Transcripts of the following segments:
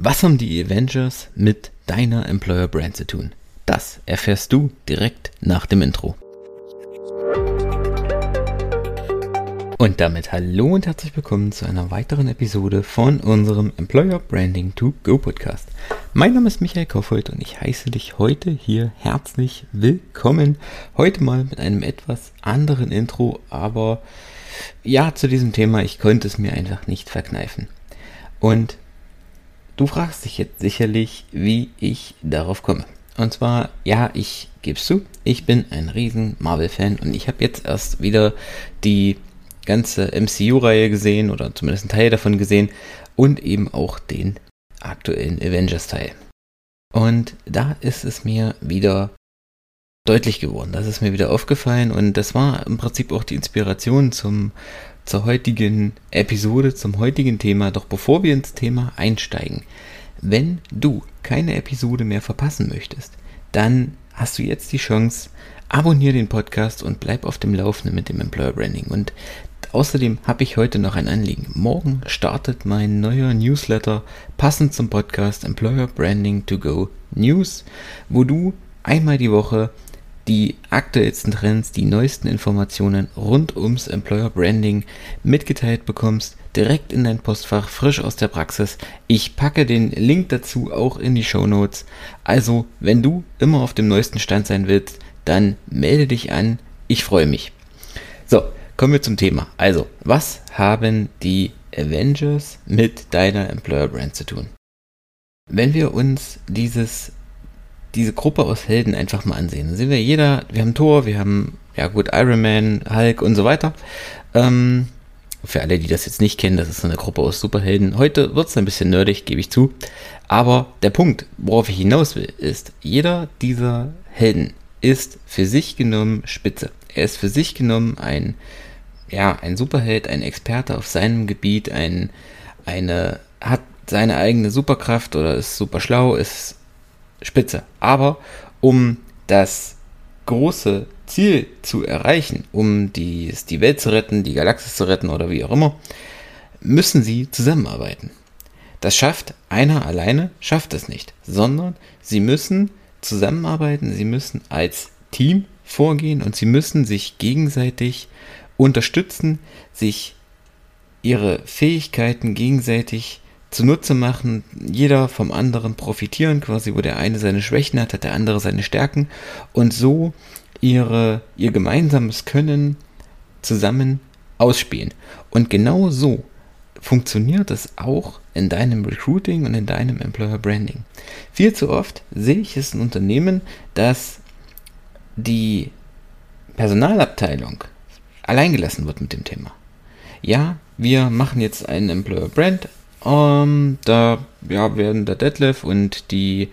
Was haben die Avengers mit deiner Employer Brand zu tun? Das erfährst du direkt nach dem Intro. Und damit hallo und herzlich willkommen zu einer weiteren Episode von unserem Employer Branding to Go Podcast. Mein Name ist Michael Kaufhold und ich heiße dich heute hier herzlich willkommen. Heute mal mit einem etwas anderen Intro, aber ja, zu diesem Thema, ich konnte es mir einfach nicht verkneifen. Und Du fragst dich jetzt sicherlich, wie ich darauf komme. Und zwar, ja, ich gebe zu, ich bin ein riesen Marvel-Fan und ich habe jetzt erst wieder die ganze MCU-Reihe gesehen oder zumindest einen Teil davon gesehen und eben auch den aktuellen Avengers-Teil. Und da ist es mir wieder deutlich geworden, das ist mir wieder aufgefallen und das war im Prinzip auch die Inspiration zum zur heutigen Episode, zum heutigen Thema. Doch bevor wir ins Thema einsteigen, wenn du keine Episode mehr verpassen möchtest, dann hast du jetzt die Chance, abonniere den Podcast und bleib auf dem Laufenden mit dem Employer Branding. Und außerdem habe ich heute noch ein Anliegen. Morgen startet mein neuer Newsletter passend zum Podcast Employer Branding to Go News, wo du einmal die Woche die aktuellsten Trends, die neuesten Informationen rund ums Employer Branding mitgeteilt bekommst, direkt in dein Postfach, frisch aus der Praxis. Ich packe den Link dazu auch in die Show Notes. Also, wenn du immer auf dem neuesten Stand sein willst, dann melde dich an. Ich freue mich. So, kommen wir zum Thema. Also, was haben die Avengers mit deiner Employer Brand zu tun? Wenn wir uns dieses diese Gruppe aus Helden einfach mal ansehen. Dann sehen wir jeder, wir haben Thor, wir haben, ja gut, Iron Man, Hulk und so weiter. Ähm, für alle, die das jetzt nicht kennen, das ist eine Gruppe aus Superhelden. Heute wird es ein bisschen nerdig, gebe ich zu. Aber der Punkt, worauf ich hinaus will, ist, jeder dieser Helden ist für sich genommen Spitze. Er ist für sich genommen ein, ja, ein Superheld, ein Experte auf seinem Gebiet, ein, eine, hat seine eigene Superkraft oder ist super schlau, ist spitze. Aber um das große Ziel zu erreichen, um die, die Welt zu retten, die Galaxis zu retten oder wie auch immer, müssen sie zusammenarbeiten. Das schafft einer alleine, schafft es nicht, sondern sie müssen zusammenarbeiten, sie müssen als Team vorgehen und sie müssen sich gegenseitig unterstützen, sich ihre Fähigkeiten gegenseitig zunutze machen, jeder vom anderen profitieren, quasi wo der eine seine Schwächen hat, hat der andere seine Stärken und so ihre, ihr gemeinsames Können zusammen ausspielen. Und genau so funktioniert es auch in deinem Recruiting und in deinem Employer Branding. Viel zu oft sehe ich es in Unternehmen, dass die Personalabteilung alleingelassen wird mit dem Thema. Ja, wir machen jetzt einen Employer Brand, ähm, da ja, werden der Detlef und die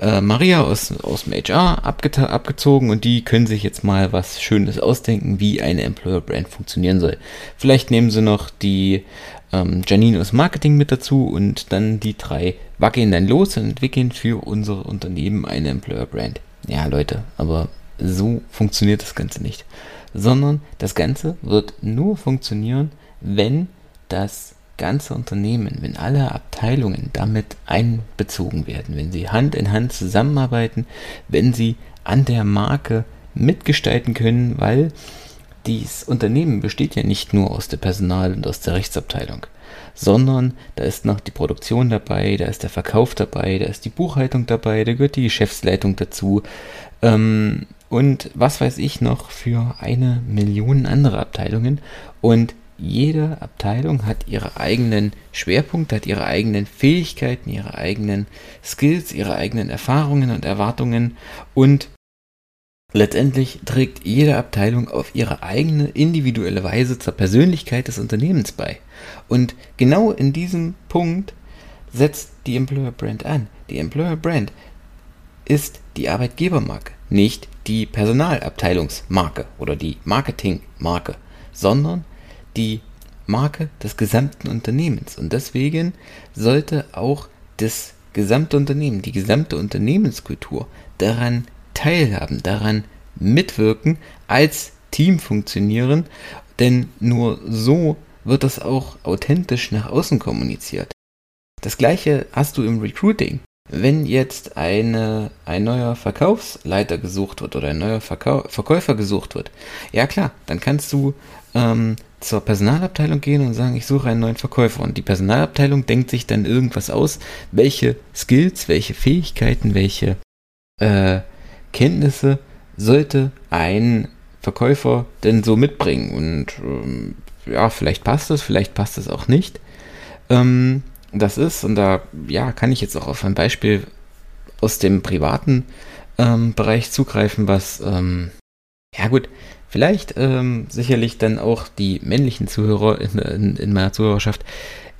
äh, Maria aus, aus dem HR abgezogen und die können sich jetzt mal was Schönes ausdenken, wie eine Employer Brand funktionieren soll. Vielleicht nehmen sie noch die ähm, Janine aus Marketing mit dazu und dann die drei wackeln dann los und entwickeln für unser Unternehmen eine Employer Brand. Ja, Leute, aber so funktioniert das Ganze nicht. Sondern das Ganze wird nur funktionieren, wenn das ganze Unternehmen, wenn alle Abteilungen damit einbezogen werden, wenn sie Hand in Hand zusammenarbeiten, wenn sie an der Marke mitgestalten können, weil dieses Unternehmen besteht ja nicht nur aus der Personal- und aus der Rechtsabteilung, sondern da ist noch die Produktion dabei, da ist der Verkauf dabei, da ist die Buchhaltung dabei, da gehört die Geschäftsleitung dazu ähm, und was weiß ich noch für eine Million andere Abteilungen und jede Abteilung hat ihre eigenen Schwerpunkte, hat ihre eigenen Fähigkeiten, ihre eigenen Skills, ihre eigenen Erfahrungen und Erwartungen und letztendlich trägt jede Abteilung auf ihre eigene individuelle Weise zur Persönlichkeit des Unternehmens bei. Und genau in diesem Punkt setzt die Employer Brand an. Die Employer Brand ist die Arbeitgebermarke, nicht die Personalabteilungsmarke oder die Marketingmarke, sondern die Marke des gesamten Unternehmens. Und deswegen sollte auch das gesamte Unternehmen, die gesamte Unternehmenskultur daran teilhaben, daran mitwirken, als Team funktionieren, denn nur so wird das auch authentisch nach außen kommuniziert. Das gleiche hast du im Recruiting. Wenn jetzt eine, ein neuer Verkaufsleiter gesucht wird oder ein neuer Verkau Verkäufer gesucht wird, ja klar, dann kannst du ähm, zur Personalabteilung gehen und sagen, ich suche einen neuen Verkäufer. Und die Personalabteilung denkt sich dann irgendwas aus, welche Skills, welche Fähigkeiten, welche äh, Kenntnisse sollte ein Verkäufer denn so mitbringen. Und ähm, ja, vielleicht passt es, vielleicht passt es auch nicht. Ähm, das ist, und da ja, kann ich jetzt auch auf ein Beispiel aus dem privaten ähm, Bereich zugreifen, was, ähm, ja gut, vielleicht ähm, sicherlich dann auch die männlichen Zuhörer in, in, in, meiner Zuhörerschaft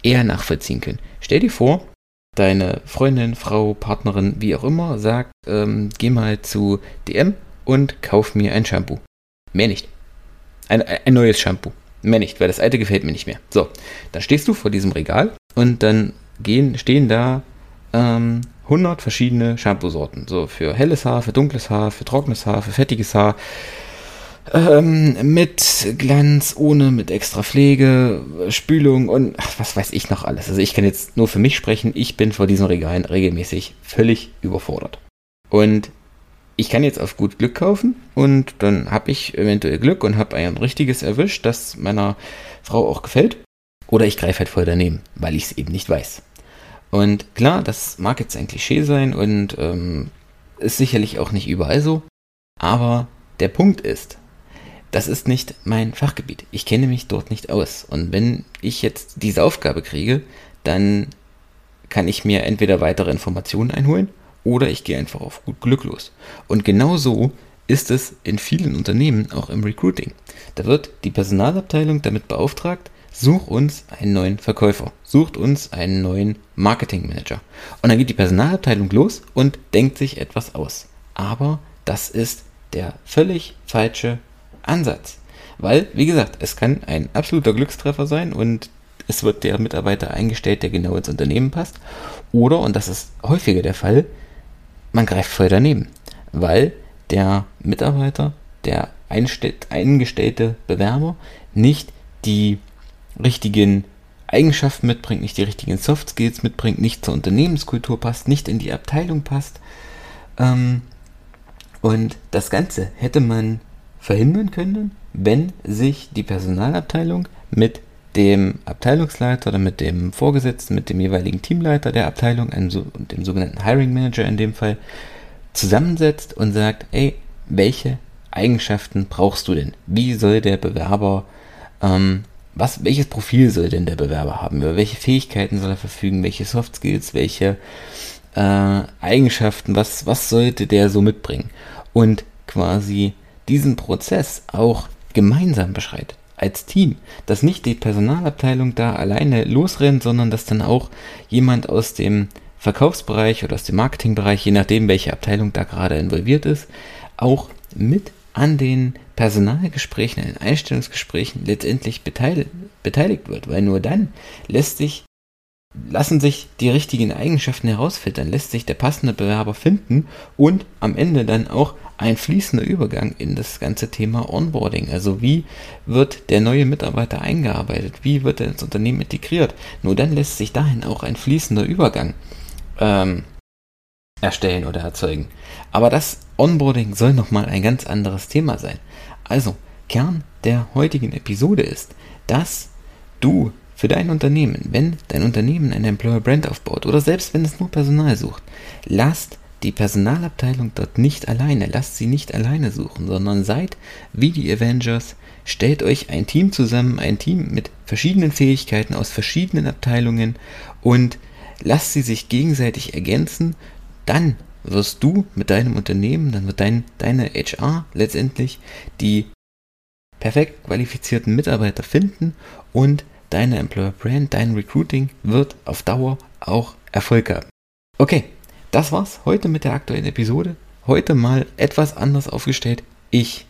eher nachvollziehen können. Stell dir vor, deine Freundin, Frau, Partnerin, wie auch immer, sagt, ähm, geh mal zu DM und kauf mir ein Shampoo. Mehr nicht. Ein, ein neues Shampoo. Mehr nicht, weil das alte gefällt mir nicht mehr. So, dann stehst du vor diesem Regal und dann gehen, stehen da ähm, 100 verschiedene Shampoo-Sorten. So für helles Haar, für dunkles Haar, für trockenes Haar, für fettiges Haar. Ähm, mit Glanz, ohne, mit extra Pflege, Spülung und ach, was weiß ich noch alles. Also ich kann jetzt nur für mich sprechen. Ich bin vor diesen Regalen regelmäßig völlig überfordert. Und ich kann jetzt auf gut Glück kaufen und dann habe ich eventuell Glück und habe ein richtiges erwischt, das meiner Frau auch gefällt. Oder ich greife halt voll daneben, weil ich es eben nicht weiß. Und klar, das mag jetzt ein Klischee sein und ähm, ist sicherlich auch nicht überall so. Aber der Punkt ist, das ist nicht mein Fachgebiet. Ich kenne mich dort nicht aus. Und wenn ich jetzt diese Aufgabe kriege, dann kann ich mir entweder weitere Informationen einholen oder ich gehe einfach auf gut Glück los. Und genau so ist es in vielen Unternehmen, auch im Recruiting. Da wird die Personalabteilung damit beauftragt, such uns einen neuen Verkäufer, sucht uns einen neuen Marketingmanager. Und dann geht die Personalabteilung los und denkt sich etwas aus. Aber das ist der völlig falsche Ansatz. Weil, wie gesagt, es kann ein absoluter Glückstreffer sein und es wird der Mitarbeiter eingestellt, der genau ins Unternehmen passt. Oder, und das ist häufiger der Fall, man greift voll daneben. Weil der Mitarbeiter, der eingestellte Bewerber nicht die richtigen Eigenschaften mitbringt, nicht die richtigen Soft Skills mitbringt, nicht zur Unternehmenskultur passt, nicht in die Abteilung passt. Ähm, und das Ganze hätte man verhindern können, wenn sich die Personalabteilung mit dem Abteilungsleiter oder mit dem Vorgesetzten, mit dem jeweiligen Teamleiter der Abteilung, einem, dem sogenannten Hiring Manager in dem Fall, zusammensetzt und sagt, ey, welche Eigenschaften brauchst du denn? Wie soll der Bewerber ähm, was, welches Profil soll denn der Bewerber haben? Über welche Fähigkeiten soll er verfügen? Welche Soft Skills? Welche äh, Eigenschaften? Was, was sollte der so mitbringen? Und quasi diesen Prozess auch gemeinsam beschreitet. Als Team, dass nicht die Personalabteilung da alleine losrennt, sondern dass dann auch jemand aus dem Verkaufsbereich oder aus dem Marketingbereich, je nachdem welche Abteilung da gerade involviert ist, auch mit an den Personalgesprächen, an den Einstellungsgesprächen letztendlich beteiligt, beteiligt wird, weil nur dann lässt sich, lassen sich die richtigen Eigenschaften herausfiltern, lässt sich der passende Bewerber finden und am Ende dann auch ein fließender Übergang in das ganze Thema Onboarding. Also wie wird der neue Mitarbeiter eingearbeitet? Wie wird er ins Unternehmen integriert? Nur dann lässt sich dahin auch ein fließender Übergang ähm, erstellen oder erzeugen. Aber das Onboarding soll nochmal ein ganz anderes Thema sein. Also, Kern der heutigen Episode ist, dass du für dein Unternehmen, wenn dein Unternehmen eine Employer Brand aufbaut oder selbst wenn es nur Personal sucht, lasst die Personalabteilung dort nicht alleine, lasst sie nicht alleine suchen, sondern seid wie die Avengers, stellt euch ein Team zusammen, ein Team mit verschiedenen Fähigkeiten aus verschiedenen Abteilungen und lasst sie sich gegenseitig ergänzen. Dann wirst du mit deinem Unternehmen, dann wird dein, deine HR letztendlich die perfekt qualifizierten Mitarbeiter finden und deine Employer Brand, dein Recruiting wird auf Dauer auch Erfolg haben. Okay, das war's heute mit der aktuellen Episode. Heute mal etwas anders aufgestellt. Ich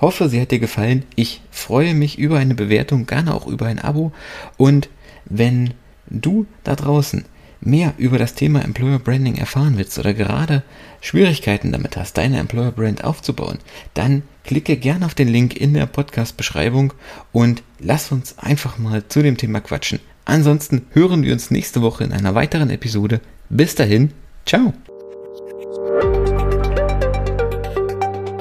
hoffe, sie hat dir gefallen. Ich freue mich über eine Bewertung, gerne auch über ein Abo. Und wenn du da draußen mehr über das Thema Employer Branding erfahren willst oder gerade Schwierigkeiten damit hast, deine Employer Brand aufzubauen, dann klicke gerne auf den Link in der Podcast-Beschreibung und lass uns einfach mal zu dem Thema quatschen. Ansonsten hören wir uns nächste Woche in einer weiteren Episode. Bis dahin, Tchau!